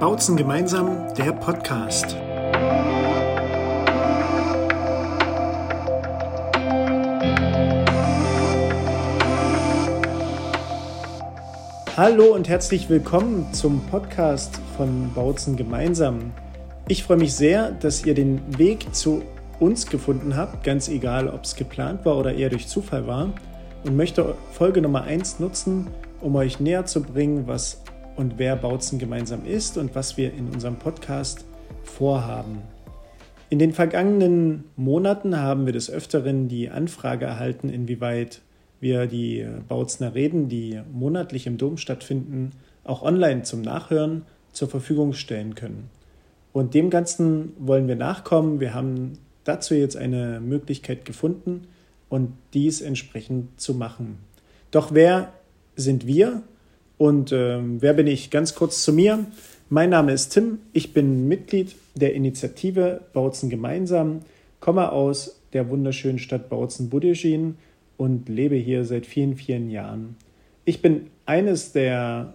Bautzen gemeinsam, der Podcast. Hallo und herzlich willkommen zum Podcast von Bautzen gemeinsam. Ich freue mich sehr, dass ihr den Weg zu uns gefunden habt, ganz egal, ob es geplant war oder eher durch Zufall war, und möchte Folge Nummer 1 nutzen, um euch näher zu bringen, was und wer Bautzen gemeinsam ist und was wir in unserem Podcast vorhaben. In den vergangenen Monaten haben wir des Öfteren die Anfrage erhalten, inwieweit wir die Bautzner Reden, die monatlich im Dom stattfinden, auch online zum Nachhören zur Verfügung stellen können. Und dem Ganzen wollen wir nachkommen. Wir haben dazu jetzt eine Möglichkeit gefunden und dies entsprechend zu machen. Doch wer sind wir und äh, wer bin ich? Ganz kurz zu mir. Mein Name ist Tim, ich bin Mitglied der Initiative Bautzen gemeinsam, komme aus der wunderschönen Stadt Bautzen-Budejin und lebe hier seit vielen, vielen Jahren. Ich bin eines der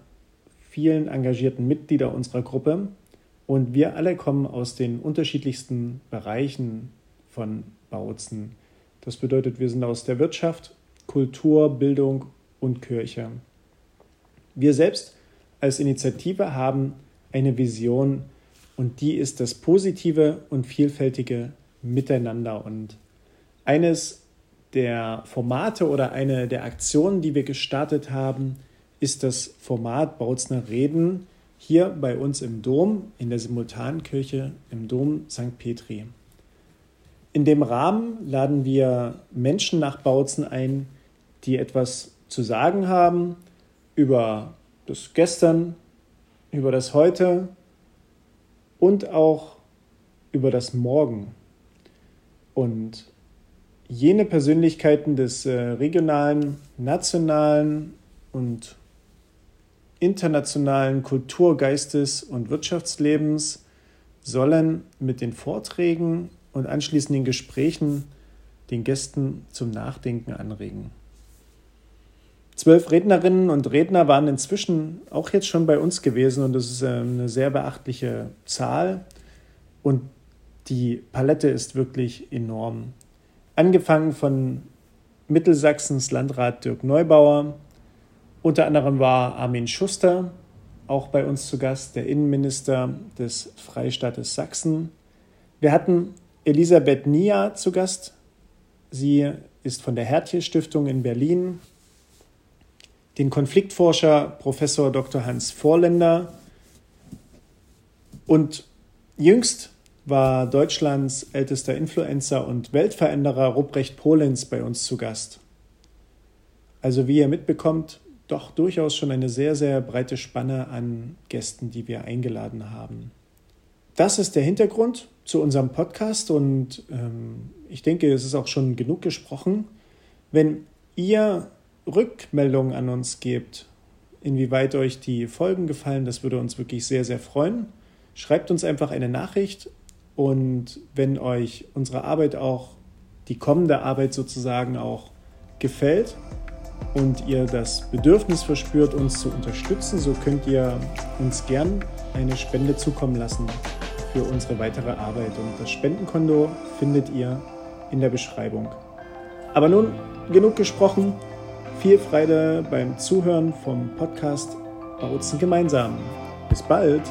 vielen engagierten Mitglieder unserer Gruppe und wir alle kommen aus den unterschiedlichsten Bereichen von Bautzen. Das bedeutet, wir sind aus der Wirtschaft, Kultur, Bildung und Kirche. Wir selbst als Initiative haben eine Vision und die ist das positive und vielfältige Miteinander. Und eines der Formate oder eine der Aktionen, die wir gestartet haben, ist das Format Bautzner Reden hier bei uns im Dom, in der Simultankirche im Dom St. Petri. In dem Rahmen laden wir Menschen nach Bautzen ein, die etwas zu sagen haben, über das Gestern, über das Heute und auch über das Morgen. Und jene Persönlichkeiten des äh, regionalen, nationalen und internationalen Kulturgeistes und Wirtschaftslebens sollen mit den Vorträgen und anschließenden Gesprächen den Gästen zum Nachdenken anregen. Zwölf Rednerinnen und Redner waren inzwischen auch jetzt schon bei uns gewesen und das ist äh, eine sehr beachtliche Zahl. Und die Palette ist wirklich enorm. Angefangen von Mittelsachsens Landrat Dirk Neubauer, unter anderem war Armin Schuster auch bei uns zu Gast, der Innenminister des Freistaates Sachsen. Wir hatten Elisabeth Nia zu Gast. Sie ist von der Hertje Stiftung in Berlin den Konfliktforscher Professor Dr. Hans Vorländer und jüngst war Deutschlands ältester Influencer und Weltveränderer Ruprecht Polenz bei uns zu Gast. Also wie ihr mitbekommt, doch durchaus schon eine sehr, sehr breite Spanne an Gästen, die wir eingeladen haben. Das ist der Hintergrund zu unserem Podcast und ähm, ich denke, es ist auch schon genug gesprochen. Wenn ihr Rückmeldungen an uns gebt, inwieweit euch die Folgen gefallen. Das würde uns wirklich sehr, sehr freuen. Schreibt uns einfach eine Nachricht und wenn euch unsere Arbeit auch, die kommende Arbeit sozusagen auch gefällt und ihr das Bedürfnis verspürt, uns zu unterstützen, so könnt ihr uns gern eine Spende zukommen lassen für unsere weitere Arbeit. Und das Spendenkonto findet ihr in der Beschreibung. Aber nun genug gesprochen. Viel Freude beim Zuhören vom Podcast Bautzen gemeinsam. Bis bald!